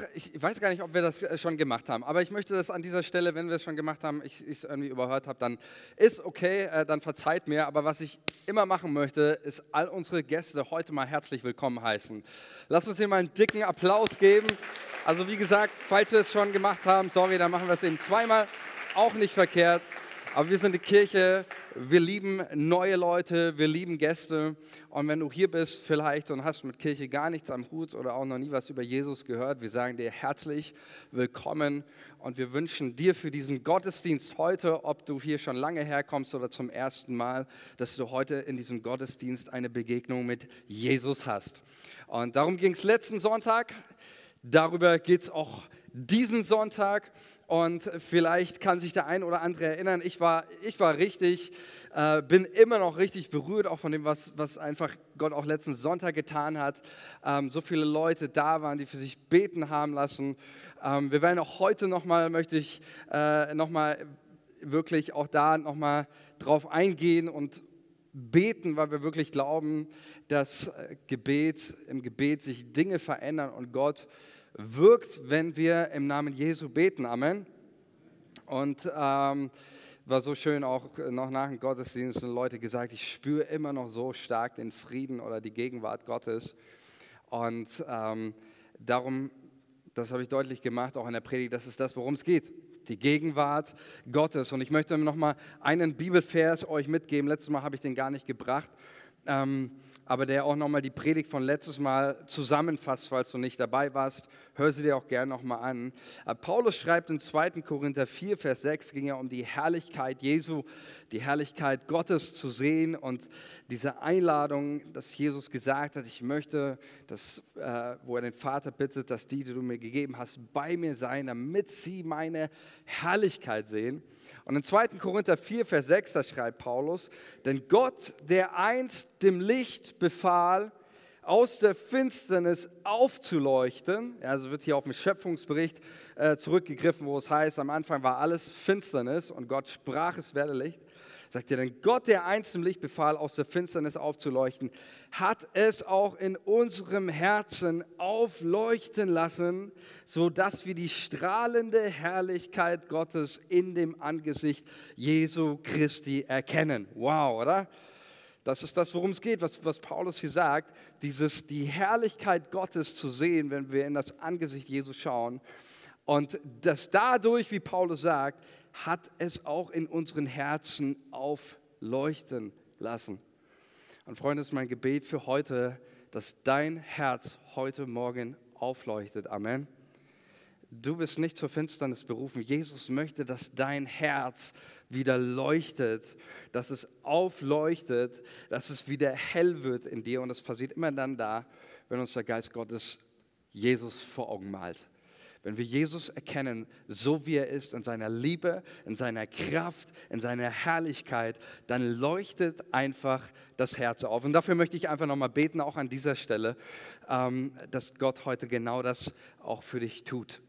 noch, ich weiß gar nicht, ob wir das äh, schon gemacht haben, aber ich möchte das an dieser Stelle, wenn wir es schon gemacht haben, ich es irgendwie überhört habe, dann ist okay, äh, dann verzeiht mir. Aber was ich immer machen möchte, ist all unsere Gäste heute mal herzlich willkommen heißen. Lass uns hier mal einen dicken Applaus geben. Also wie gesagt, falls wir es schon gemacht haben, sorry, dann machen wir es eben zweimal, auch nicht verkehrt. Aber wir sind die Kirche, wir lieben neue Leute, wir lieben Gäste. Und wenn du hier bist vielleicht und hast mit Kirche gar nichts am Hut oder auch noch nie was über Jesus gehört, wir sagen dir herzlich willkommen und wir wünschen dir für diesen Gottesdienst heute, ob du hier schon lange herkommst oder zum ersten Mal, dass du heute in diesem Gottesdienst eine Begegnung mit Jesus hast. Und darum ging es letzten Sonntag. Darüber geht es auch diesen Sonntag. Und vielleicht kann sich der ein oder andere erinnern, ich war, ich war richtig, äh, bin immer noch richtig berührt, auch von dem, was, was einfach Gott auch letzten Sonntag getan hat. Ähm, so viele Leute da waren, die für sich beten haben lassen. Ähm, wir werden auch heute nochmal, möchte ich äh, nochmal wirklich auch da nochmal drauf eingehen und beten, weil wir wirklich glauben, dass äh, Gebet, im Gebet sich Dinge verändern und Gott wirkt, wenn wir im Namen Jesu beten. Amen. Und ähm, war so schön auch noch nach dem Gottesdienst und Leute gesagt, ich spüre immer noch so stark den Frieden oder die Gegenwart Gottes. Und ähm, darum, das habe ich deutlich gemacht, auch in der Predigt, das ist das, worum es geht. Die Gegenwart Gottes. Und ich möchte noch mal einen Bibelvers euch mitgeben. Letztes Mal habe ich den gar nicht gebracht. Ähm, aber der auch nochmal die Predigt von letztes Mal zusammenfasst, falls du nicht dabei warst. Hör sie dir auch gerne nochmal an. Äh, Paulus schreibt in 2. Korinther 4, Vers 6, ging ja um die Herrlichkeit Jesu, die Herrlichkeit Gottes zu sehen und diese Einladung, dass Jesus gesagt hat, ich möchte, dass, äh, wo er den Vater bittet, dass die, die du mir gegeben hast, bei mir sein, damit sie meine Herrlichkeit sehen. Und in 2. Korinther 4, Vers 6, da schreibt Paulus, denn Gott, der einst dem Licht befahl, aus der Finsternis aufzuleuchten, also wird hier auf den Schöpfungsbericht äh, zurückgegriffen, wo es heißt, am Anfang war alles Finsternis und Gott sprach, es werde Licht. Sagt er, denn Gott, der einst im Licht befahl, aus der Finsternis aufzuleuchten, hat es auch in unserem Herzen aufleuchten lassen, sodass wir die strahlende Herrlichkeit Gottes in dem Angesicht Jesu Christi erkennen. Wow, oder? Das ist das, worum es geht, was, was Paulus hier sagt, dieses, die Herrlichkeit Gottes zu sehen, wenn wir in das Angesicht Jesu schauen. Und dass dadurch, wie Paulus sagt, hat es auch in unseren Herzen aufleuchten lassen. Und Freunde, ist mein Gebet für heute, dass dein Herz heute Morgen aufleuchtet. Amen. Du bist nicht zur Finsternis berufen. Jesus möchte, dass dein Herz wieder leuchtet, dass es aufleuchtet, dass es wieder hell wird in dir. Und das passiert immer dann da, wenn uns der Geist Gottes Jesus vor Augen malt. Wenn wir Jesus erkennen, so wie er ist, in seiner Liebe, in seiner Kraft, in seiner Herrlichkeit, dann leuchtet einfach das Herz auf. Und dafür möchte ich einfach nochmal beten, auch an dieser Stelle, ähm, dass Gott heute genau das auch für dich tut.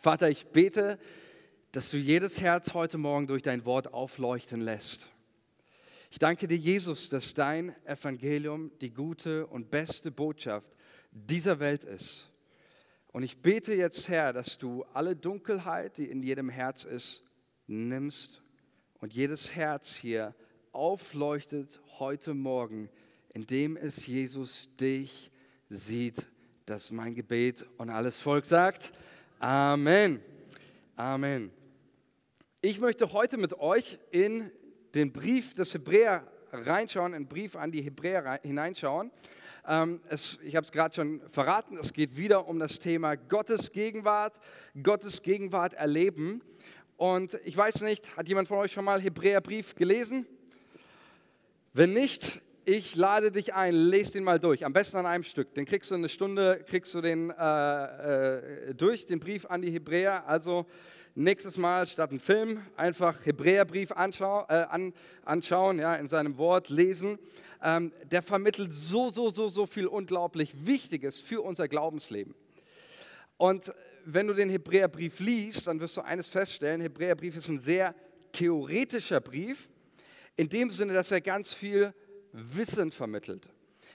Vater, ich bete, dass du jedes Herz heute Morgen durch dein Wort aufleuchten lässt. Ich danke dir, Jesus, dass dein Evangelium die gute und beste Botschaft dieser Welt ist. Und ich bete jetzt, Herr, dass du alle Dunkelheit, die in jedem Herz ist, nimmst und jedes Herz hier aufleuchtet heute Morgen, indem es Jesus dich sieht. Das ist mein Gebet und alles Volk sagt Amen. Amen. Ich möchte heute mit euch in den Brief des Hebräer reinschauen, in den Brief an die Hebräer hineinschauen. Ähm, es, ich habe es gerade schon verraten, es geht wieder um das Thema Gottes Gegenwart, Gottes Gegenwart erleben. Und ich weiß nicht, hat jemand von euch schon mal Hebräerbrief gelesen? Wenn nicht, ich lade dich ein, lese den mal durch. Am besten an einem Stück. Den kriegst du in eine Stunde, kriegst du den äh, äh, durch, den Brief an die Hebräer. Also nächstes Mal statt einen Film einfach Hebräerbrief anschau, äh, an, anschauen, ja, in seinem Wort lesen ähm, der vermittelt so, so, so, so viel unglaublich Wichtiges für unser Glaubensleben. Und wenn du den Hebräerbrief liest, dann wirst du eines feststellen, Hebräerbrief ist ein sehr theoretischer Brief, in dem Sinne, dass er ganz viel Wissen vermittelt.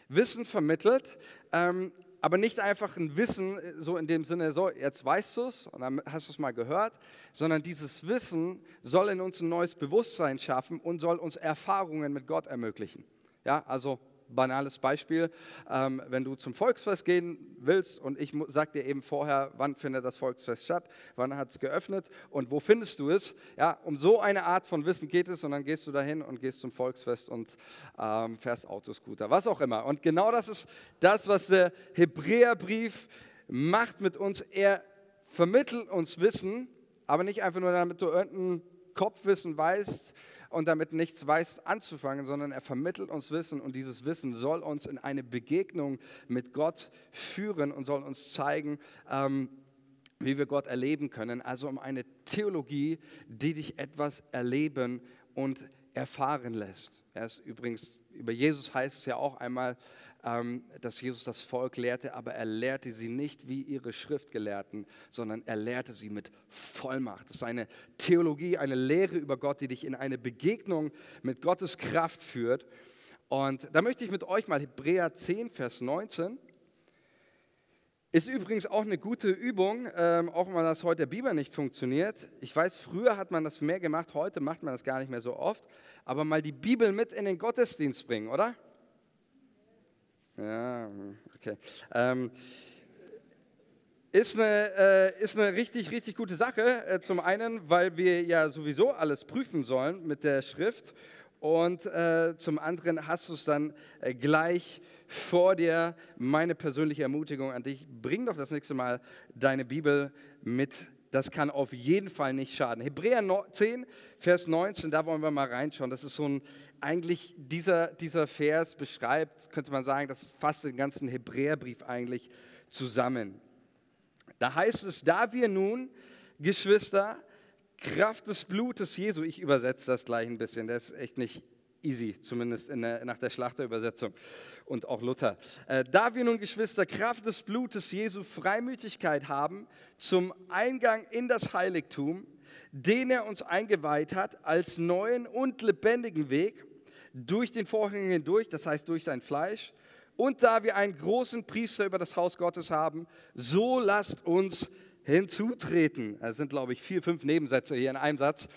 Wissen vermittelt, ähm, aber nicht einfach ein Wissen, äh, so in dem Sinne, so, jetzt weißt du es und dann hast du es mal gehört, sondern dieses Wissen soll in uns ein neues Bewusstsein schaffen und soll uns Erfahrungen mit Gott ermöglichen. Ja, also banales Beispiel, ähm, wenn du zum Volksfest gehen willst und ich sage dir eben vorher, wann findet das Volksfest statt, wann hat es geöffnet und wo findest du es, ja, um so eine Art von Wissen geht es und dann gehst du dahin und gehst zum Volksfest und ähm, fährst Autoscooter, was auch immer. Und genau das ist das, was der Hebräerbrief macht mit uns. Er vermittelt uns Wissen, aber nicht einfach nur, damit du irgendein Kopfwissen weißt, und damit nichts weiß anzufangen, sondern er vermittelt uns Wissen und dieses Wissen soll uns in eine Begegnung mit Gott führen und soll uns zeigen, ähm, wie wir Gott erleben können. Also um eine Theologie, die dich etwas erleben und erfahren lässt. Er ist übrigens, über Jesus heißt es ja auch einmal, dass Jesus das Volk lehrte, aber er lehrte sie nicht wie ihre Schriftgelehrten, sondern er lehrte sie mit Vollmacht. Das ist eine Theologie, eine Lehre über Gott, die dich in eine Begegnung mit Gottes Kraft führt. Und da möchte ich mit euch mal Hebräer 10, Vers 19. Ist übrigens auch eine gute Übung, ähm, auch wenn das heute der Bibel nicht funktioniert. Ich weiß, früher hat man das mehr gemacht, heute macht man das gar nicht mehr so oft. Aber mal die Bibel mit in den Gottesdienst bringen, oder? Ja, okay. Ähm, ist eine, äh, ist eine richtig, richtig gute Sache. Äh, zum einen, weil wir ja sowieso alles prüfen sollen mit der Schrift. Und äh, zum anderen hast du es dann äh, gleich vor dir. Meine persönliche Ermutigung an dich, bring doch das nächste Mal deine Bibel mit. Das kann auf jeden Fall nicht schaden. Hebräer 10, Vers 19, da wollen wir mal reinschauen. Das ist so ein eigentlich dieser, dieser Vers beschreibt, könnte man sagen, das fasst den ganzen Hebräerbrief eigentlich zusammen. Da heißt es, da wir nun, Geschwister, Kraft des Blutes Jesu, ich übersetze das gleich ein bisschen, das ist echt nicht easy, zumindest der, nach der Schlachterübersetzung und auch Luther. Äh, da wir nun, Geschwister, Kraft des Blutes Jesu Freimütigkeit haben zum Eingang in das Heiligtum, den er uns eingeweiht hat als neuen und lebendigen Weg, durch den Vorhang hindurch, das heißt durch sein Fleisch. Und da wir einen großen Priester über das Haus Gottes haben, so lasst uns hinzutreten. Es sind, glaube ich, vier, fünf Nebensätze hier in einem Satz.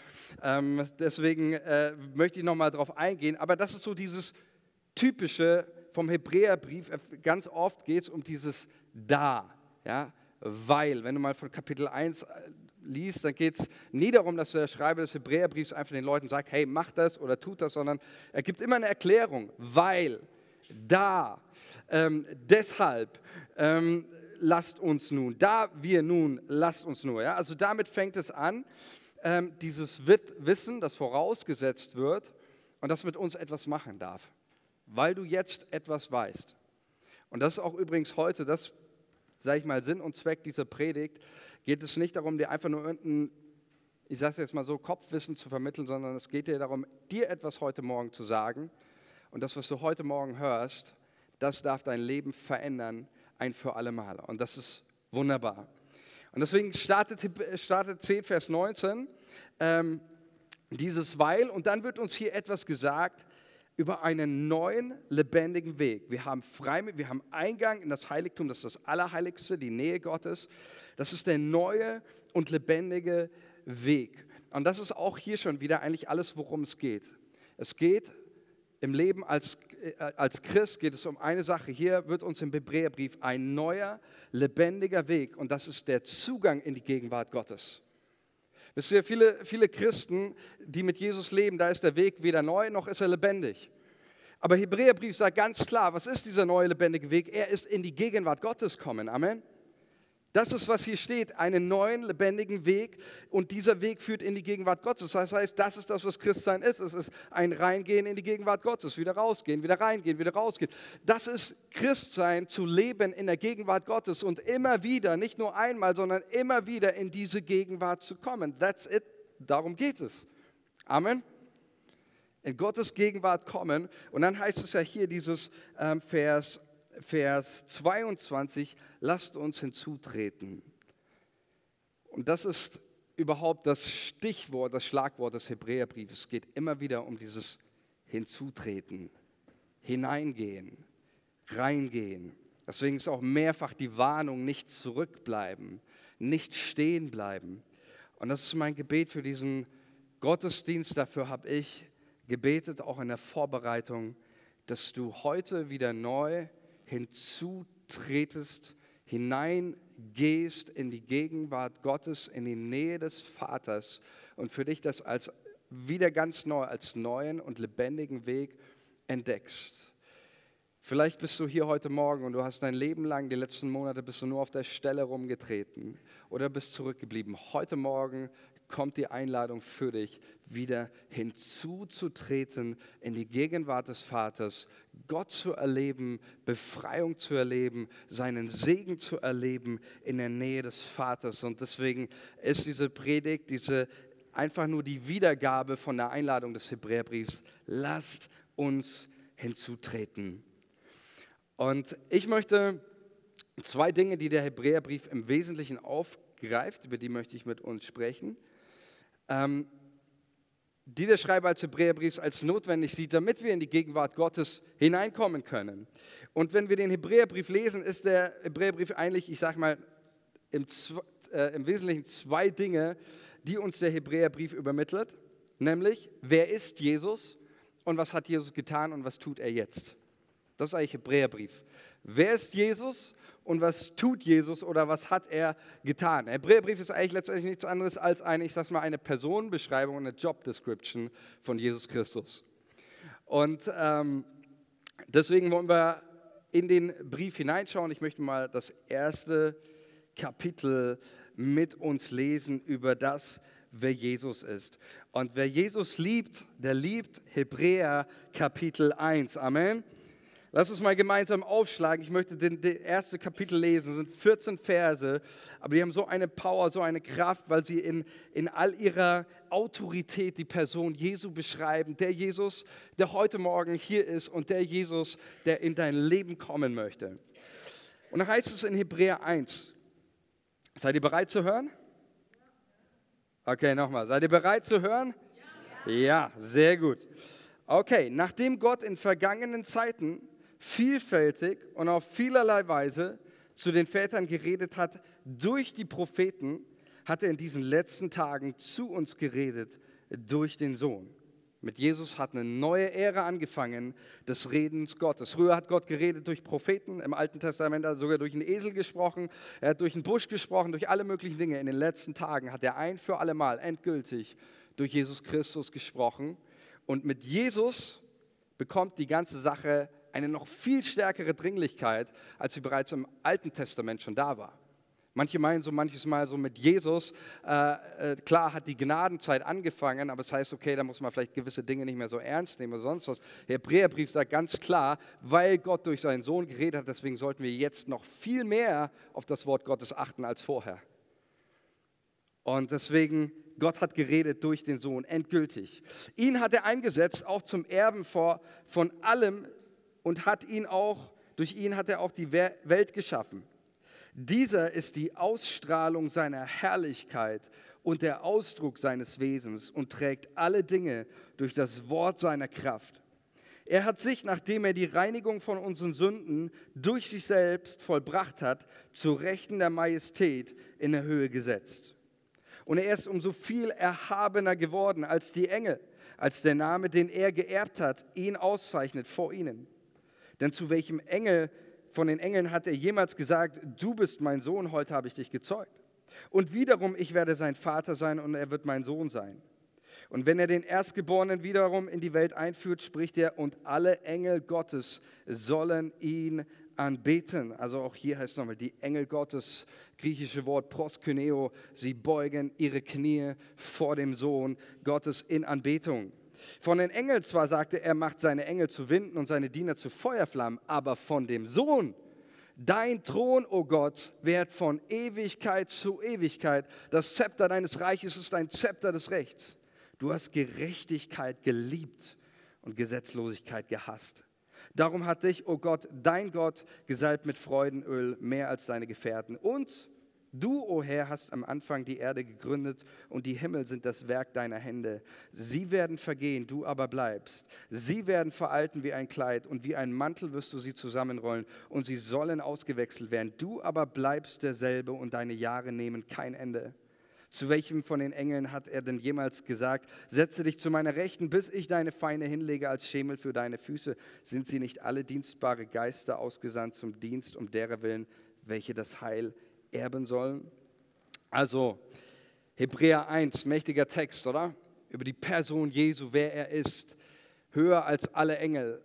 Ähm, deswegen äh, möchte ich nochmal darauf eingehen. Aber das ist so dieses typische vom Hebräerbrief. Ganz oft geht es um dieses Da. Ja? Weil, wenn du mal von Kapitel 1 liest, dann geht es nie darum, dass der Schreiber des Hebräerbriefs einfach den Leuten sagt, hey, mach das oder tut das, sondern er gibt immer eine Erklärung, weil, da, ähm, deshalb, ähm, lasst uns nun, da wir nun, lasst uns nur. Ja? Also damit fängt es an, ähm, dieses Wissen, das vorausgesetzt wird und das mit uns etwas machen darf, weil du jetzt etwas weißt. Und das ist auch übrigens heute das, sage ich mal, Sinn und Zweck dieser Predigt, geht es nicht darum, dir einfach nur irgendein, ich sage es jetzt mal so, Kopfwissen zu vermitteln, sondern es geht dir darum, dir etwas heute Morgen zu sagen. Und das, was du heute Morgen hörst, das darf dein Leben verändern, ein für alle Mal. Und das ist wunderbar. Und deswegen startet, startet 10, Vers 19 ähm, dieses Weil. Und dann wird uns hier etwas gesagt über einen neuen, lebendigen Weg. Wir haben, frei, wir haben Eingang in das Heiligtum, das ist das Allerheiligste, die Nähe Gottes. Das ist der neue und lebendige Weg. Und das ist auch hier schon wieder eigentlich alles, worum es geht. Es geht im Leben als, als Christ geht es um eine Sache. Hier wird uns im Hebräerbrief ein neuer, lebendiger Weg und das ist der Zugang in die Gegenwart Gottes. Wisst ihr, viele, viele Christen, die mit Jesus leben, da ist der Weg weder neu noch ist er lebendig. Aber Hebräerbrief sagt ganz klar, was ist dieser neue lebendige Weg? Er ist in die Gegenwart Gottes kommen. Amen. Das ist, was hier steht, einen neuen, lebendigen Weg und dieser Weg führt in die Gegenwart Gottes. Das heißt, das ist das, was Christsein ist. Es ist ein Reingehen in die Gegenwart Gottes, wieder rausgehen, wieder reingehen, wieder rausgehen. Das ist Christsein, zu leben in der Gegenwart Gottes und immer wieder, nicht nur einmal, sondern immer wieder in diese Gegenwart zu kommen. That's it. Darum geht es. Amen in Gottes Gegenwart kommen. Und dann heißt es ja hier dieses ähm, Vers Vers 22, lasst uns hinzutreten. Und das ist überhaupt das Stichwort, das Schlagwort des Hebräerbriefes. Es geht immer wieder um dieses Hinzutreten, hineingehen, reingehen. Deswegen ist auch mehrfach die Warnung, nicht zurückbleiben, nicht stehen bleiben. Und das ist mein Gebet für diesen Gottesdienst. Dafür habe ich gebetet, auch in der Vorbereitung, dass du heute wieder neu hinzutretest, hineingehst in die Gegenwart Gottes, in die Nähe des Vaters und für dich das als wieder ganz neu, als neuen und lebendigen Weg entdeckst. Vielleicht bist du hier heute Morgen und du hast dein Leben lang, die letzten Monate, bist du nur auf der Stelle rumgetreten oder bist zurückgeblieben. Heute Morgen kommt die Einladung für dich, wieder hinzuzutreten in die Gegenwart des Vaters, Gott zu erleben, Befreiung zu erleben, seinen Segen zu erleben in der Nähe des Vaters. Und deswegen ist diese Predigt, diese einfach nur die Wiedergabe von der Einladung des Hebräerbriefs, lasst uns hinzutreten. Und ich möchte zwei Dinge, die der Hebräerbrief im Wesentlichen aufgreift, über die möchte ich mit uns sprechen, ähm, die der Schreiber als Hebräerbriefs als notwendig sieht, damit wir in die Gegenwart Gottes hineinkommen können. Und wenn wir den Hebräerbrief lesen, ist der Hebräerbrief eigentlich, ich sage mal, im, äh, im Wesentlichen zwei Dinge, die uns der Hebräerbrief übermittelt, nämlich wer ist Jesus und was hat Jesus getan und was tut er jetzt. Das ist eigentlich Hebräerbrief. Wer ist Jesus und was tut Jesus oder was hat er getan? Der Hebräerbrief ist eigentlich letztendlich nichts anderes als eine, ich sag mal, eine Personenbeschreibung, eine Job Description von Jesus Christus. Und ähm, deswegen wollen wir in den Brief hineinschauen. Ich möchte mal das erste Kapitel mit uns lesen über das, wer Jesus ist. Und wer Jesus liebt, der liebt Hebräer Kapitel 1. Amen. Lass uns mal gemeinsam aufschlagen. Ich möchte den, den erste Kapitel lesen. Es sind 14 Verse, aber die haben so eine Power, so eine Kraft, weil sie in, in all ihrer Autorität die Person Jesu beschreiben. Der Jesus, der heute Morgen hier ist und der Jesus, der in dein Leben kommen möchte. Und da heißt es in Hebräer 1. Seid ihr bereit zu hören? Okay, nochmal. Seid ihr bereit zu hören? Ja. sehr gut. Okay, nachdem Gott in vergangenen Zeiten vielfältig und auf vielerlei Weise zu den Vätern geredet hat durch die Propheten, hat er in diesen letzten Tagen zu uns geredet durch den Sohn. Mit Jesus hat eine neue Ära angefangen des Redens Gottes. Früher hat Gott geredet durch Propheten, im Alten Testament hat er sogar durch einen Esel gesprochen, er hat durch einen Busch gesprochen, durch alle möglichen Dinge. In den letzten Tagen hat er ein für alle Mal endgültig durch Jesus Christus gesprochen. Und mit Jesus bekommt die ganze Sache eine noch viel stärkere Dringlichkeit, als sie bereits im Alten Testament schon da war. Manche meinen so manches Mal so mit Jesus, äh, äh, klar hat die Gnadenzeit angefangen, aber es heißt, okay, da muss man vielleicht gewisse Dinge nicht mehr so ernst nehmen oder sonst was. Der Hebräerbrief sagt ganz klar, weil Gott durch seinen Sohn geredet hat, deswegen sollten wir jetzt noch viel mehr auf das Wort Gottes achten als vorher. Und deswegen, Gott hat geredet durch den Sohn, endgültig. Ihn hat er eingesetzt, auch zum Erben vor, von allem, und hat ihn auch, durch ihn hat er auch die Welt geschaffen. Dieser ist die Ausstrahlung seiner Herrlichkeit und der Ausdruck seines Wesens und trägt alle Dinge durch das Wort seiner Kraft. Er hat sich, nachdem er die Reinigung von unseren Sünden durch sich selbst vollbracht hat, zu Rechten der Majestät in der Höhe gesetzt. Und er ist umso viel erhabener geworden als die Engel, als der Name, den er geerbt hat, ihn auszeichnet vor ihnen. Denn zu welchem Engel von den Engeln hat er jemals gesagt, du bist mein Sohn, heute habe ich dich gezeugt. Und wiederum, ich werde sein Vater sein und er wird mein Sohn sein. Und wenn er den Erstgeborenen wiederum in die Welt einführt, spricht er, und alle Engel Gottes sollen ihn anbeten. Also auch hier heißt es nochmal, die Engel Gottes, griechische Wort proskyneo, sie beugen ihre Knie vor dem Sohn Gottes in Anbetung. Von den Engeln zwar sagte er, macht seine Engel zu Winden und seine Diener zu Feuerflammen, aber von dem Sohn, dein Thron, o oh Gott, währt von Ewigkeit zu Ewigkeit. Das Zepter deines Reiches ist ein Zepter des Rechts. Du hast Gerechtigkeit geliebt und Gesetzlosigkeit gehasst. Darum hat dich, o oh Gott, dein Gott, gesalbt mit Freudenöl mehr als deine Gefährten. Und Du, o oh Herr, hast am Anfang die Erde gegründet und die Himmel sind das Werk deiner Hände. Sie werden vergehen, du aber bleibst. Sie werden veralten wie ein Kleid und wie ein Mantel wirst du sie zusammenrollen und sie sollen ausgewechselt werden. Du aber bleibst derselbe und deine Jahre nehmen kein Ende. Zu welchem von den Engeln hat er denn jemals gesagt, setze dich zu meiner Rechten, bis ich deine Feinde hinlege als Schemel für deine Füße? Sind sie nicht alle dienstbare Geister ausgesandt zum Dienst um derer willen, welche das Heil erben sollen? Also, Hebräer 1, mächtiger Text, oder? Über die Person Jesu, wer er ist. Höher als alle Engel,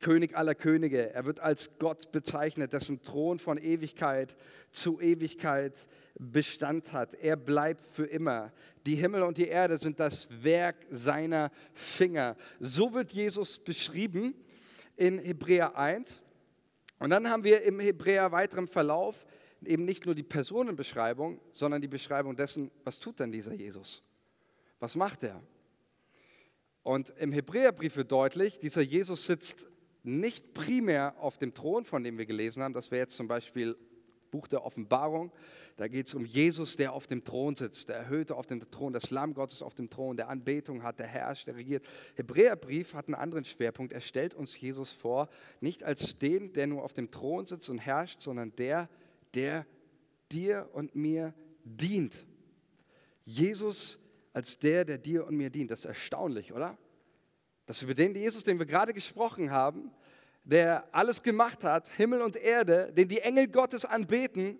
König aller Könige. Er wird als Gott bezeichnet, dessen Thron von Ewigkeit zu Ewigkeit Bestand hat. Er bleibt für immer. Die Himmel und die Erde sind das Werk seiner Finger. So wird Jesus beschrieben in Hebräer 1. Und dann haben wir im Hebräer weiteren Verlauf eben nicht nur die Personenbeschreibung, sondern die Beschreibung dessen, was tut denn dieser Jesus? Was macht er? Und im Hebräerbrief wird deutlich, dieser Jesus sitzt nicht primär auf dem Thron, von dem wir gelesen haben. Das wäre jetzt zum Beispiel Buch der Offenbarung. Da geht es um Jesus, der auf dem Thron sitzt, der Erhöhte auf dem Thron, das Lamm Gottes auf dem Thron, der Anbetung hat, der herrscht, der regiert. Hebräerbrief hat einen anderen Schwerpunkt. Er stellt uns Jesus vor, nicht als den, der nur auf dem Thron sitzt und herrscht, sondern der, der dir und mir dient. Jesus als der, der dir und mir dient. Das ist erstaunlich, oder? Dass über den Jesus, den wir gerade gesprochen haben, der alles gemacht hat, Himmel und Erde, den die Engel Gottes anbeten,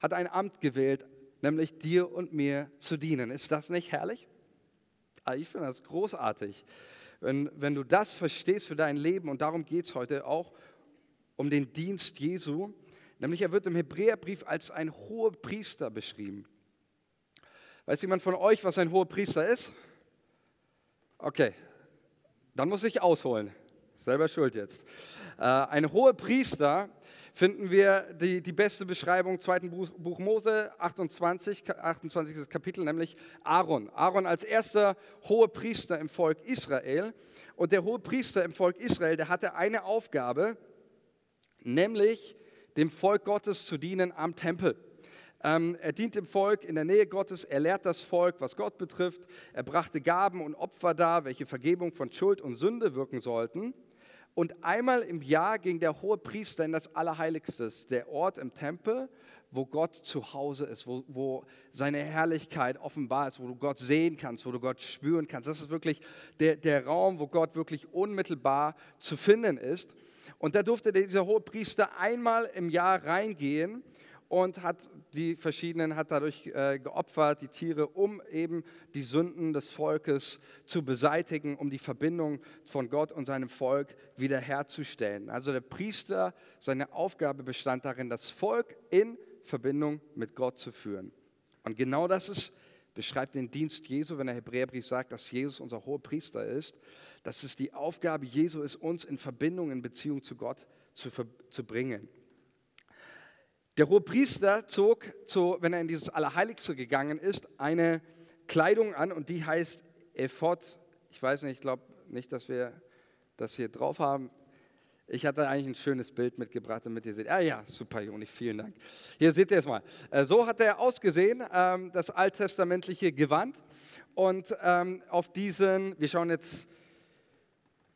hat ein Amt gewählt, nämlich dir und mir zu dienen. Ist das nicht herrlich? Ah, ich finde das großartig. Wenn, wenn du das verstehst für dein Leben, und darum geht es heute auch um den Dienst Jesu, Nämlich er wird im Hebräerbrief als ein hoher Priester beschrieben. Weiß jemand von euch, was ein hoher Priester ist? Okay, dann muss ich ausholen. Selber schuld jetzt. Äh, ein hoher Priester finden wir die, die beste Beschreibung, zweiten Buch, Buch Mose, 28, 28. Kapitel, nämlich Aaron. Aaron als erster hoher Priester im Volk Israel. Und der hohe Priester im Volk Israel, der hatte eine Aufgabe, nämlich dem Volk Gottes zu dienen am Tempel. Ähm, er dient dem Volk in der Nähe Gottes, er lehrt das Volk, was Gott betrifft. Er brachte Gaben und Opfer dar, welche Vergebung von Schuld und Sünde wirken sollten. Und einmal im Jahr ging der hohe Priester in das Allerheiligste, der Ort im Tempel, wo Gott zu Hause ist, wo, wo seine Herrlichkeit offenbar ist, wo du Gott sehen kannst, wo du Gott spüren kannst. Das ist wirklich der, der Raum, wo Gott wirklich unmittelbar zu finden ist. Und da durfte dieser hohe Priester einmal im Jahr reingehen und hat die verschiedenen, hat dadurch äh, geopfert, die Tiere, um eben die Sünden des Volkes zu beseitigen, um die Verbindung von Gott und seinem Volk wiederherzustellen. Also der Priester, seine Aufgabe bestand darin, das Volk in Verbindung mit Gott zu führen. Und genau das ist, beschreibt den Dienst Jesu, wenn der Hebräerbrief sagt, dass Jesus unser hoher Priester ist dass es die Aufgabe Jesu ist, uns in Verbindung, in Beziehung zu Gott zu, zu bringen. Der hohe Priester zog, zu, wenn er in dieses Allerheiligste gegangen ist, eine Kleidung an und die heißt Ephod. Ich weiß nicht, ich glaube nicht, dass wir das hier drauf haben. Ich hatte eigentlich ein schönes Bild mitgebracht, damit ihr seht. Ah ja, super, Joni, vielen Dank. Hier seht ihr es mal. Äh, so hat er ausgesehen, ähm, das alttestamentliche Gewand. Und ähm, auf diesen, wir schauen jetzt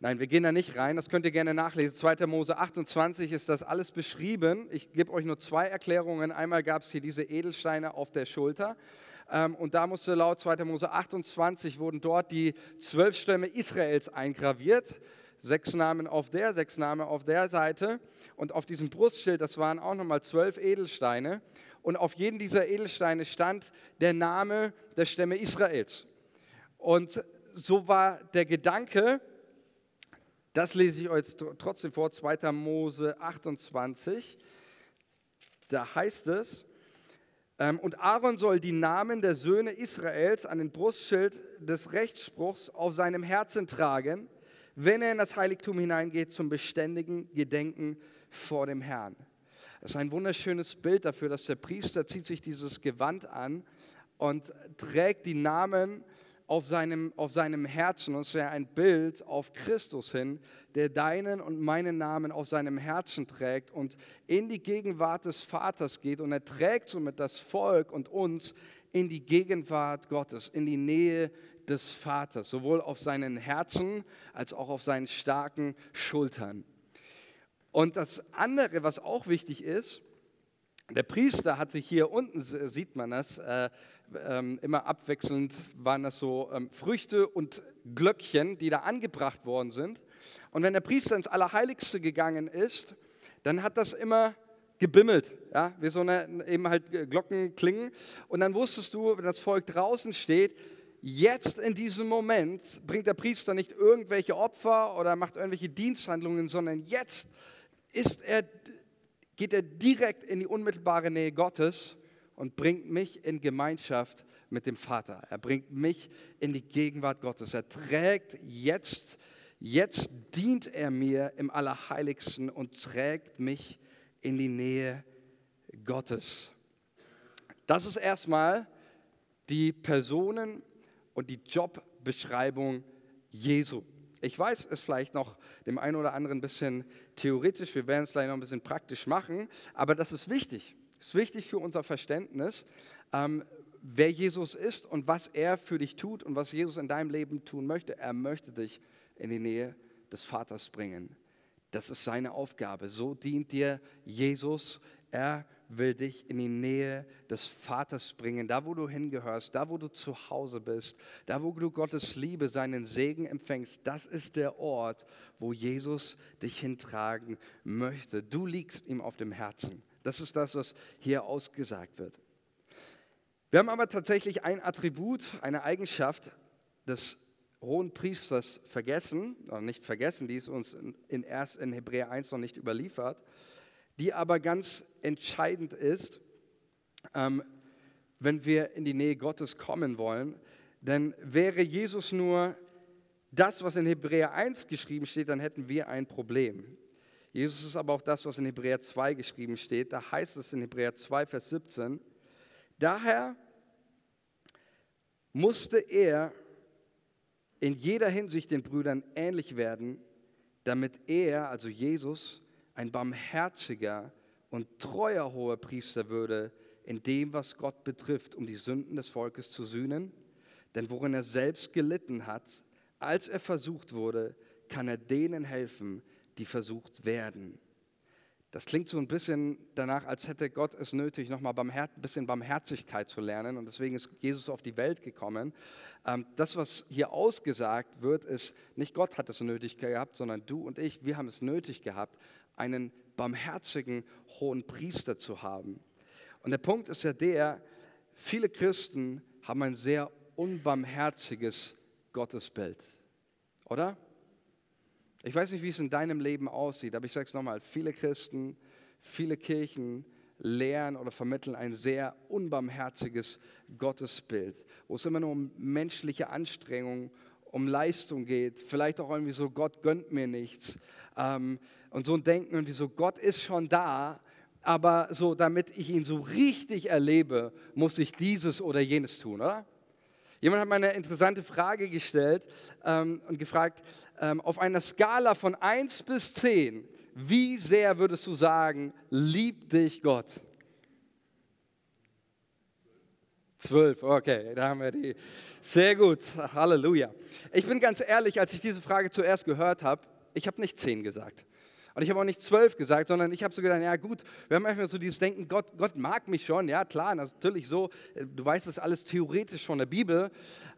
Nein, wir gehen da nicht rein, das könnt ihr gerne nachlesen. 2. Mose 28 ist das alles beschrieben. Ich gebe euch nur zwei Erklärungen. Einmal gab es hier diese Edelsteine auf der Schulter. Ähm, und da musste laut 2. Mose 28 wurden dort die zwölf Stämme Israels eingraviert. Sechs Namen auf der, sechs Namen auf der Seite. Und auf diesem Brustschild, das waren auch nochmal zwölf Edelsteine. Und auf jedem dieser Edelsteine stand der Name der Stämme Israels. Und so war der Gedanke, das lese ich euch trotzdem vor, 2. Mose 28. Da heißt es, ähm, und Aaron soll die Namen der Söhne Israels an den Brustschild des Rechtsspruchs auf seinem Herzen tragen, wenn er in das Heiligtum hineingeht zum beständigen Gedenken vor dem Herrn. Das ist ein wunderschönes Bild dafür, dass der Priester zieht sich dieses Gewand an und trägt die Namen auf seinem, auf seinem Herzen. Und es wäre ein Bild auf Christus hin, der deinen und meinen Namen auf seinem Herzen trägt und in die Gegenwart des Vaters geht. Und er trägt somit das Volk und uns in die Gegenwart Gottes, in die Nähe des Vaters, sowohl auf seinen Herzen als auch auf seinen starken Schultern. Und das andere, was auch wichtig ist, der Priester hatte hier unten, sieht man das, äh, ähm, immer abwechselnd waren das so ähm, Früchte und Glöckchen, die da angebracht worden sind. Und wenn der Priester ins Allerheiligste gegangen ist, dann hat das immer gebimmelt, ja, wie so eine eben halt Glocken klingen. Und dann wusstest du, wenn das Volk draußen steht, jetzt in diesem Moment bringt der Priester nicht irgendwelche Opfer oder macht irgendwelche Diensthandlungen, sondern jetzt ist er, geht er direkt in die unmittelbare Nähe Gottes und bringt mich in Gemeinschaft mit dem Vater. Er bringt mich in die Gegenwart Gottes. Er trägt jetzt, jetzt dient er mir im Allerheiligsten und trägt mich in die Nähe Gottes. Das ist erstmal die Personen und die Jobbeschreibung Jesu. Ich weiß, es ist vielleicht noch dem einen oder anderen ein bisschen theoretisch, wir werden es gleich noch ein bisschen praktisch machen, aber das ist wichtig. Ist wichtig für unser Verständnis, ähm, wer Jesus ist und was er für dich tut und was Jesus in deinem Leben tun möchte. Er möchte dich in die Nähe des Vaters bringen. Das ist seine Aufgabe. So dient dir Jesus. Er will dich in die Nähe des Vaters bringen, da wo du hingehörst, da wo du zu Hause bist, da wo du Gottes Liebe, seinen Segen empfängst. Das ist der Ort, wo Jesus dich hintragen möchte. Du liegst ihm auf dem Herzen. Das ist das, was hier ausgesagt wird. Wir haben aber tatsächlich ein Attribut, eine Eigenschaft des hohen Priesters vergessen, oder nicht vergessen, die ist uns in, erst in Hebräer 1 noch nicht überliefert, die aber ganz entscheidend ist, ähm, wenn wir in die Nähe Gottes kommen wollen. Denn wäre Jesus nur das, was in Hebräer 1 geschrieben steht, dann hätten wir ein Problem. Jesus ist aber auch das, was in Hebräer 2 geschrieben steht. Da heißt es in Hebräer 2, Vers 17, daher musste er in jeder Hinsicht den Brüdern ähnlich werden, damit er, also Jesus, ein barmherziger und treuer hoher Priester würde, in dem, was Gott betrifft, um die Sünden des Volkes zu sühnen. Denn worin er selbst gelitten hat, als er versucht wurde, kann er denen helfen, die versucht werden. Das klingt so ein bisschen danach, als hätte Gott es nötig, nochmal ein bisschen Barmherzigkeit zu lernen. Und deswegen ist Jesus auf die Welt gekommen. Ähm, das, was hier ausgesagt wird, ist, nicht Gott hat es nötig gehabt, sondern du und ich, wir haben es nötig gehabt, einen barmherzigen hohen Priester zu haben. Und der Punkt ist ja der, viele Christen haben ein sehr unbarmherziges Gottesbild. Oder? Ich weiß nicht, wie es in deinem Leben aussieht, aber ich sage es nochmal, viele Christen, viele Kirchen lehren oder vermitteln ein sehr unbarmherziges Gottesbild, wo es immer nur um menschliche Anstrengung, um Leistung geht, vielleicht auch irgendwie so, Gott gönnt mir nichts. Ähm, und so ein Denken irgendwie so, Gott ist schon da, aber so, damit ich ihn so richtig erlebe, muss ich dieses oder jenes tun, oder? Jemand hat mir eine interessante Frage gestellt ähm, und gefragt, ähm, auf einer Skala von 1 bis 10, wie sehr würdest du sagen, liebt dich Gott? Zwölf, okay, da haben wir die. Sehr gut, Halleluja. Ich bin ganz ehrlich, als ich diese Frage zuerst gehört habe, ich habe nicht zehn gesagt. Und ich habe auch nicht zwölf gesagt, sondern ich habe so gedacht, ja gut, wir haben manchmal so dieses Denken, Gott, Gott mag mich schon, ja klar, natürlich so, äh, du weißt das alles theoretisch von der Bibel,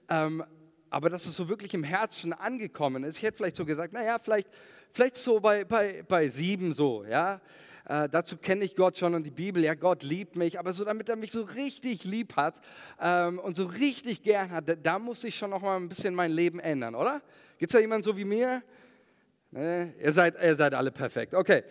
ähm, aber dass es so wirklich im Herzen angekommen ist, ich hätte vielleicht so gesagt, naja, vielleicht, vielleicht so bei, bei, bei sieben so, ja, äh, dazu kenne ich Gott schon und die Bibel, ja, Gott liebt mich, aber so damit er mich so richtig lieb hat ähm, und so richtig gern hat, da, da muss ich schon noch mal ein bisschen mein Leben ändern, oder? Gibt es da jemanden so wie mir? Ne? Ihr, seid, ihr seid alle perfekt. Okay.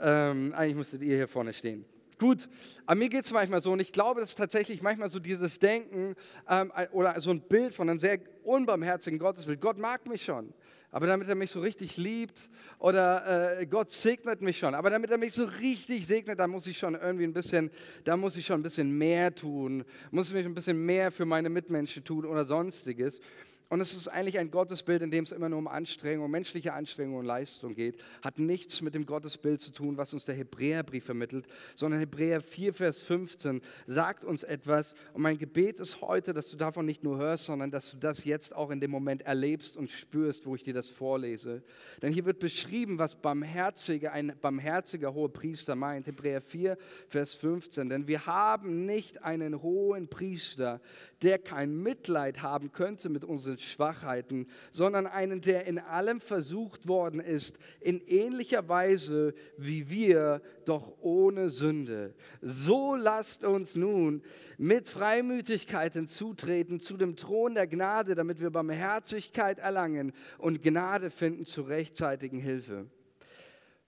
Ähm, eigentlich müsstet ihr hier vorne stehen. Gut, aber mir geht es manchmal so und ich glaube, dass tatsächlich manchmal so dieses Denken ähm, oder so ein Bild von einem sehr unbarmherzigen Gottesbild. Gott mag mich schon. aber damit er mich so richtig liebt oder äh, Gott segnet mich schon, aber damit er mich so richtig segnet, da muss ich schon irgendwie ein bisschen, da muss ich schon ein bisschen mehr tun, muss ich ein bisschen mehr für meine Mitmenschen tun oder sonstiges. Und es ist eigentlich ein Gottesbild, in dem es immer nur um Anstrengung, menschliche Anstrengung und Leistung geht. Hat nichts mit dem Gottesbild zu tun, was uns der Hebräerbrief vermittelt, sondern Hebräer 4, Vers 15 sagt uns etwas. Und mein Gebet ist heute, dass du davon nicht nur hörst, sondern dass du das jetzt auch in dem Moment erlebst und spürst, wo ich dir das vorlese. Denn hier wird beschrieben, was barmherziger, ein barmherziger hoher Priester meint. Hebräer 4, Vers 15. Denn wir haben nicht einen hohen Priester, der kein Mitleid haben könnte mit unseren Schwachheiten, sondern einen, der in allem versucht worden ist, in ähnlicher Weise wie wir, doch ohne Sünde. So lasst uns nun mit Freimütigkeit hinzutreten zu dem Thron der Gnade, damit wir Barmherzigkeit erlangen und Gnade finden zur rechtzeitigen Hilfe.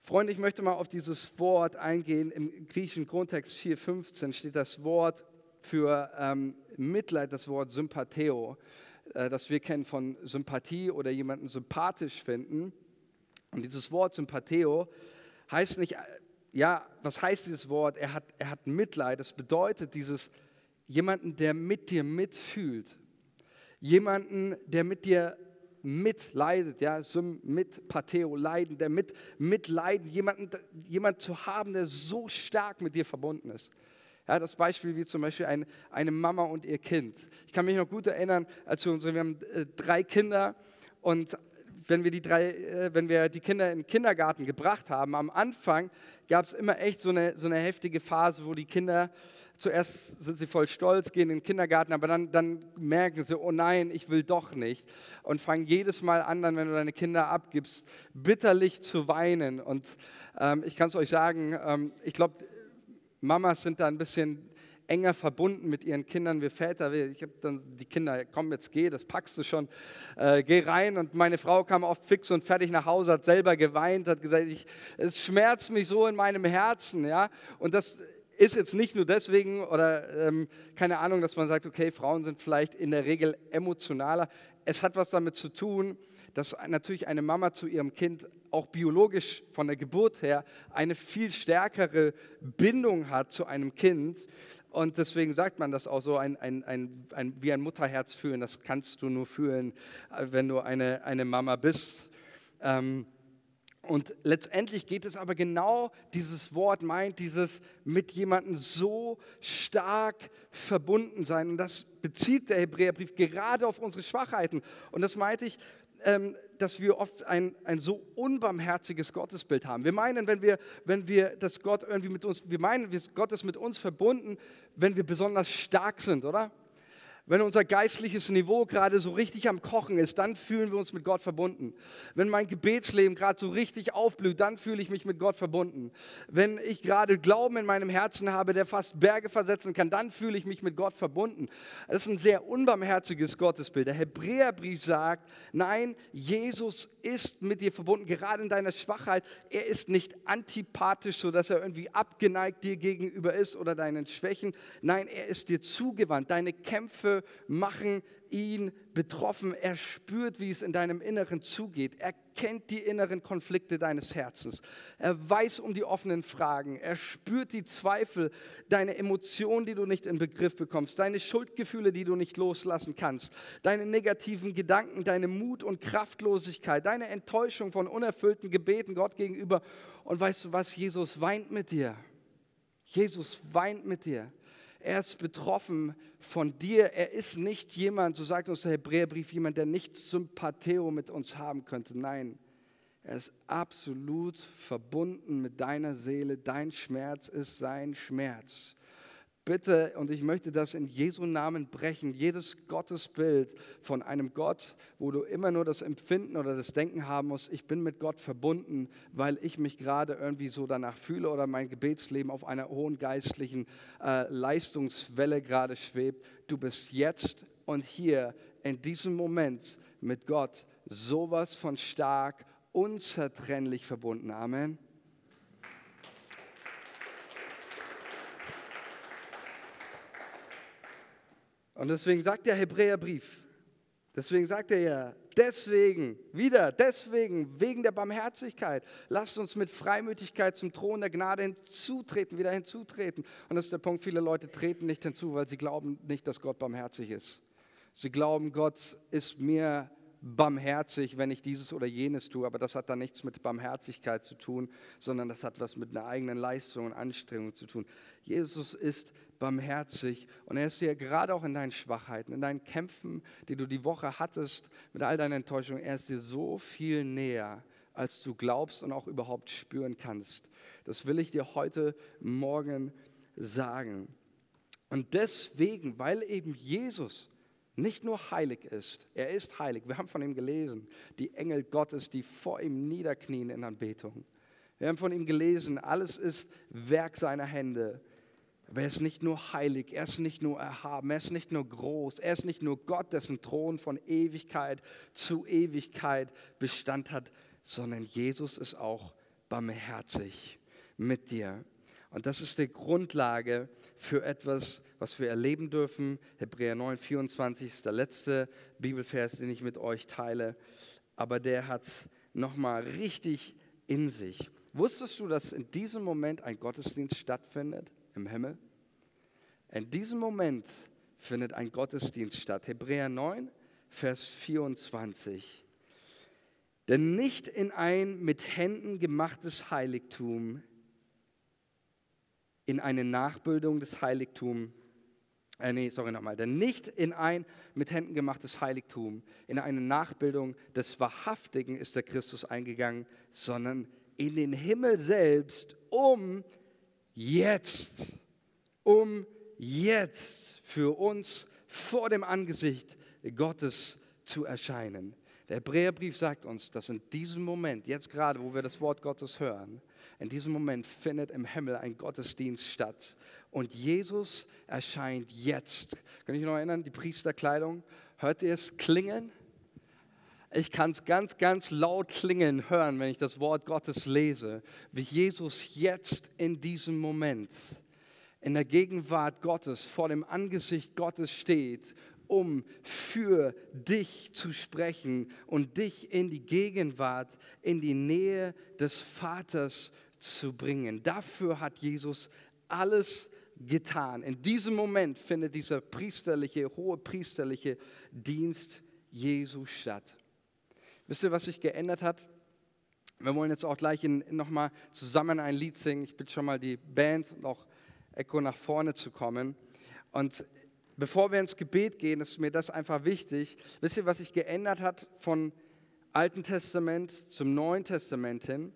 Freunde, ich möchte mal auf dieses Wort eingehen. Im griechischen Grundtext 4.15 steht das Wort für ähm, Mitleid das Wort Sympatheo, äh, das wir kennen von Sympathie oder jemanden sympathisch finden. Und dieses Wort Sympatheo heißt nicht, äh, ja, was heißt dieses Wort? Er hat, er hat Mitleid. Das bedeutet dieses jemanden, der mit dir mitfühlt. Jemanden, der mit dir mitleidet, ja, mit Patheo, leiden, der mit, mitleiden, jemanden, jemand zu haben, der so stark mit dir verbunden ist. Ja, das Beispiel wie zum Beispiel ein, eine Mama und ihr Kind. Ich kann mich noch gut erinnern, als wir unsere, wir haben äh, drei Kinder und wenn wir, die drei, äh, wenn wir die Kinder in den Kindergarten gebracht haben, am Anfang gab es immer echt so eine, so eine heftige Phase, wo die Kinder zuerst sind sie voll stolz, gehen in den Kindergarten, aber dann, dann merken sie, oh nein, ich will doch nicht. Und fangen jedes Mal an, dann, wenn du deine Kinder abgibst, bitterlich zu weinen. Und ähm, ich kann es euch sagen, ähm, ich glaube, Mamas sind da ein bisschen enger verbunden mit ihren Kindern wie Väter. Ich habe dann die Kinder, komm, jetzt geh, das packst du schon, äh, geh rein. Und meine Frau kam oft fix und fertig nach Hause, hat selber geweint, hat gesagt, ich, es schmerzt mich so in meinem Herzen. Ja? Und das ist jetzt nicht nur deswegen oder ähm, keine Ahnung, dass man sagt, okay, Frauen sind vielleicht in der Regel emotionaler. Es hat was damit zu tun, dass natürlich eine Mama zu ihrem Kind auch biologisch von der Geburt her eine viel stärkere Bindung hat zu einem Kind. Und deswegen sagt man das auch so, ein, ein, ein, wie ein Mutterherz fühlen. Das kannst du nur fühlen, äh, wenn du eine, eine Mama bist. Ähm, und letztendlich geht es aber genau, dieses Wort meint dieses mit jemandem so stark verbunden sein. Und das bezieht der Hebräerbrief gerade auf unsere Schwachheiten. Und das meinte ich, ähm, dass wir oft ein, ein so unbarmherziges Gottesbild haben. Wir meinen, wenn wir, wenn wir das Gott irgendwie mit uns, wir meinen, Gott ist mit uns verbunden, wenn wir besonders stark sind, oder? Wenn unser geistliches Niveau gerade so richtig am Kochen ist, dann fühlen wir uns mit Gott verbunden. Wenn mein Gebetsleben gerade so richtig aufblüht, dann fühle ich mich mit Gott verbunden. Wenn ich gerade Glauben in meinem Herzen habe, der fast Berge versetzen kann, dann fühle ich mich mit Gott verbunden. Das ist ein sehr unbarmherziges Gottesbild. Der Hebräerbrief sagt, nein, Jesus ist mit dir verbunden, gerade in deiner Schwachheit. Er ist nicht antipathisch, sodass er irgendwie abgeneigt dir gegenüber ist oder deinen Schwächen. Nein, er ist dir zugewandt. Deine Kämpfe machen ihn betroffen. Er spürt, wie es in deinem Inneren zugeht. Er kennt die inneren Konflikte deines Herzens. Er weiß um die offenen Fragen. Er spürt die Zweifel, deine Emotionen, die du nicht in Begriff bekommst, deine Schuldgefühle, die du nicht loslassen kannst, deine negativen Gedanken, deine Mut und Kraftlosigkeit, deine Enttäuschung von unerfüllten Gebeten Gott gegenüber. Und weißt du was? Jesus weint mit dir. Jesus weint mit dir. Er ist betroffen von dir. Er ist nicht jemand, so sagt uns der Hebräerbrief, jemand, der nichts Sympatheo mit uns haben könnte. Nein, er ist absolut verbunden mit deiner Seele. Dein Schmerz ist sein Schmerz bitte, und ich möchte das in Jesu Namen brechen, jedes Gottesbild von einem Gott, wo du immer nur das Empfinden oder das Denken haben musst, ich bin mit Gott verbunden, weil ich mich gerade irgendwie so danach fühle oder mein Gebetsleben auf einer hohen geistlichen äh, Leistungswelle gerade schwebt. Du bist jetzt und hier in diesem Moment mit Gott sowas von stark, unzertrennlich verbunden. Amen. Und deswegen sagt der Hebräerbrief, Deswegen sagt er ja, deswegen, wieder, deswegen, wegen der Barmherzigkeit, lasst uns mit Freimütigkeit zum Thron der Gnade hinzutreten, wieder hinzutreten. Und das ist der Punkt, viele Leute treten nicht hinzu, weil sie glauben nicht, dass Gott barmherzig ist. Sie glauben, Gott ist mir barmherzig, wenn ich dieses oder jenes tue, aber das hat dann nichts mit Barmherzigkeit zu tun, sondern das hat was mit einer eigenen Leistung und Anstrengung zu tun. Jesus ist barmherzig und er ist dir gerade auch in deinen Schwachheiten, in deinen Kämpfen, die du die Woche hattest, mit all deinen Enttäuschungen, er ist dir so viel näher, als du glaubst und auch überhaupt spüren kannst. Das will ich dir heute Morgen sagen. Und deswegen, weil eben Jesus nicht nur heilig ist, er ist heilig. Wir haben von ihm gelesen, die Engel Gottes, die vor ihm niederknien in Anbetung. Wir haben von ihm gelesen, alles ist Werk seiner Hände. Aber er ist nicht nur heilig, er ist nicht nur erhaben, er ist nicht nur groß, er ist nicht nur Gott, dessen Thron von Ewigkeit zu Ewigkeit Bestand hat, sondern Jesus ist auch barmherzig mit dir. Und das ist die Grundlage für etwas, was wir erleben dürfen. Hebräer 9, 24 ist der letzte Bibelvers, den ich mit euch teile. Aber der hat es nochmal richtig in sich. Wusstest du, dass in diesem Moment ein Gottesdienst stattfindet im Himmel? In diesem Moment findet ein Gottesdienst statt. Hebräer 9, Vers 24. Denn nicht in ein mit Händen gemachtes Heiligtum in eine Nachbildung des Heiligtums, äh, nee, sorry nochmal, denn nicht in ein mit Händen gemachtes Heiligtum, in eine Nachbildung des Wahrhaftigen ist der Christus eingegangen, sondern in den Himmel selbst, um jetzt, um jetzt für uns vor dem Angesicht Gottes zu erscheinen. Der Hebräerbrief sagt uns, dass in diesem Moment, jetzt gerade, wo wir das Wort Gottes hören, in diesem Moment findet im Himmel ein Gottesdienst statt. Und Jesus erscheint jetzt. Kann ich noch erinnern, die Priesterkleidung? Hört ihr es klingeln? Ich kann es ganz, ganz laut klingeln hören, wenn ich das Wort Gottes lese, wie Jesus jetzt in diesem Moment in der Gegenwart Gottes, vor dem Angesicht Gottes steht, um für dich zu sprechen und dich in die Gegenwart, in die Nähe des Vaters zu bringen. Dafür hat Jesus alles getan. In diesem Moment findet dieser priesterliche, hohe priesterliche Dienst Jesu statt. Wisst ihr, was sich geändert hat? Wir wollen jetzt auch gleich nochmal zusammen ein Lied singen. Ich bitte schon mal die Band und auch Echo nach vorne zu kommen. Und bevor wir ins Gebet gehen, ist mir das einfach wichtig. Wisst ihr, was sich geändert hat von Alten Testament zum Neuen Testament hin?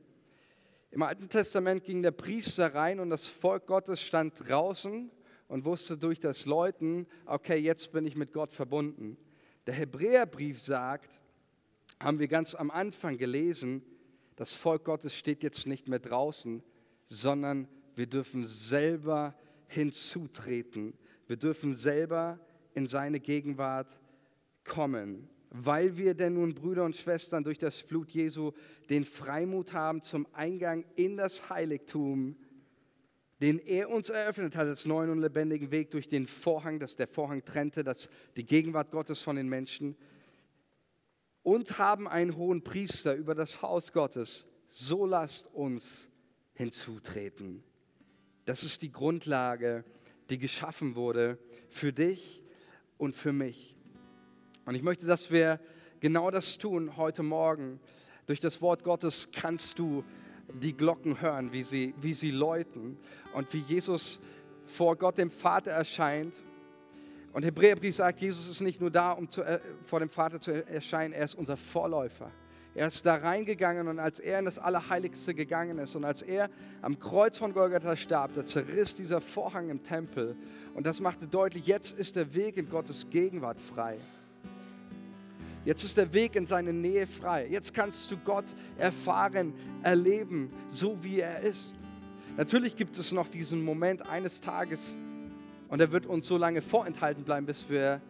Im Alten Testament ging der Priester rein und das Volk Gottes stand draußen und wusste durch das Läuten, okay, jetzt bin ich mit Gott verbunden. Der Hebräerbrief sagt, haben wir ganz am Anfang gelesen, das Volk Gottes steht jetzt nicht mehr draußen, sondern wir dürfen selber hinzutreten. Wir dürfen selber in seine Gegenwart kommen weil wir denn nun, Brüder und Schwestern, durch das Blut Jesu den Freimut haben zum Eingang in das Heiligtum, den er uns eröffnet hat, als neuen und lebendigen Weg durch den Vorhang, dass der Vorhang trennte, dass die Gegenwart Gottes von den Menschen, und haben einen hohen Priester über das Haus Gottes. So lasst uns hinzutreten. Das ist die Grundlage, die geschaffen wurde für dich und für mich. Und ich möchte, dass wir genau das tun heute Morgen. Durch das Wort Gottes kannst du die Glocken hören, wie sie, wie sie läuten und wie Jesus vor Gott dem Vater erscheint. Und Hebräerbrief sagt, Jesus ist nicht nur da, um zu, äh, vor dem Vater zu erscheinen, er ist unser Vorläufer. Er ist da reingegangen und als er in das Allerheiligste gegangen ist und als er am Kreuz von Golgatha starb, da zerriss dieser Vorhang im Tempel und das machte deutlich, jetzt ist der Weg in Gottes Gegenwart frei. Jetzt ist der Weg in seine Nähe frei. Jetzt kannst du Gott erfahren, erleben, so wie er ist. Natürlich gibt es noch diesen Moment eines Tages und er wird uns so lange vorenthalten bleiben, bis wir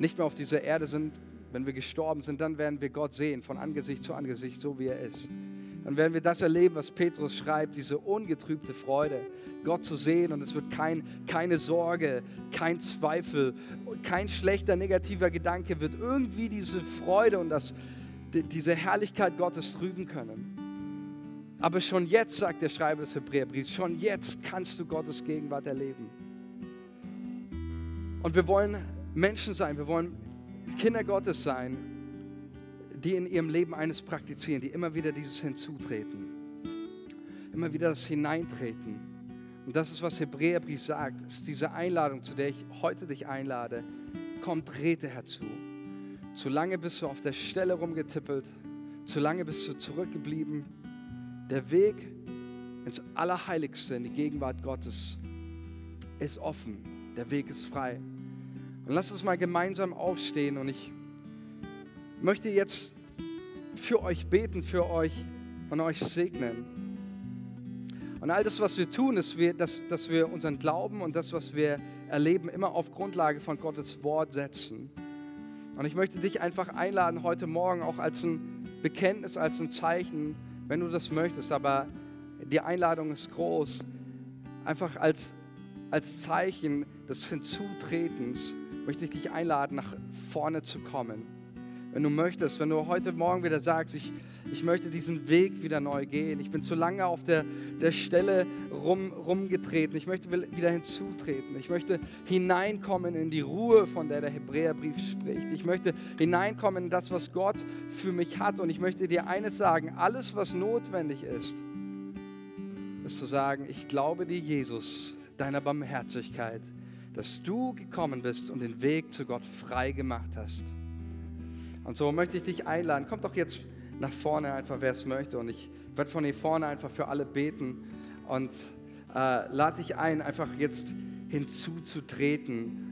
nicht mehr auf dieser Erde sind. Wenn wir gestorben sind, dann werden wir Gott sehen, von Angesicht zu Angesicht, so wie er ist. dann werden wir das erleben, was Petrus schreibt, diese ungetrübte Freude, Gott zu sehen. Und es wird kein, keine Sorge, kein Zweifel, kein schlechter, negativer Gedanke wird irgendwie diese Freude und das, diese Herrlichkeit Gottes trüben können. Aber schon jetzt, sagt der Schreiber des Hebräerbriefs, schon jetzt kannst du Gottes Gegenwart erleben. Und wir wollen Menschen sein, wir wollen Kinder Gottes sein, die in ihrem Leben eines praktizieren, die immer wieder dieses hinzutreten, immer wieder das Hineintreten. Und das ist, was Hebräerbrief sagt, ist diese Einladung, zu der ich heute dich einlade. Komm, trete herzu. Zu lange bist du auf der Stelle rumgetippelt, zu lange bist du zurückgeblieben. Der Weg ins Allerheiligste, in die Gegenwart Gottes, ist offen. Der Weg ist frei. Und lass uns mal gemeinsam aufstehen und ich möchte jetzt für euch beten, für euch und euch segnen. Und all das, was wir tun, ist, dass, dass wir unseren Glauben und das, was wir erleben, immer auf Grundlage von Gottes Wort setzen. Und ich möchte dich einfach einladen, heute Morgen auch als ein Bekenntnis, als ein Zeichen, wenn du das möchtest, aber die Einladung ist groß, einfach als, als Zeichen des Hinzutretens möchte ich dich einladen, nach vorne zu kommen. Wenn du möchtest, wenn du heute Morgen wieder sagst, ich, ich möchte diesen Weg wieder neu gehen, ich bin zu lange auf der, der Stelle rum, rumgetreten, ich möchte wieder hinzutreten, ich möchte hineinkommen in die Ruhe, von der der Hebräerbrief spricht, ich möchte hineinkommen in das, was Gott für mich hat und ich möchte dir eines sagen, alles, was notwendig ist, ist zu sagen, ich glaube dir, Jesus, deiner Barmherzigkeit, dass du gekommen bist und den Weg zu Gott frei gemacht hast. Und so möchte ich dich einladen. Kommt doch jetzt nach vorne einfach, wer es möchte. Und ich werde von hier vorne einfach für alle beten und äh, lade dich ein, einfach jetzt hinzuzutreten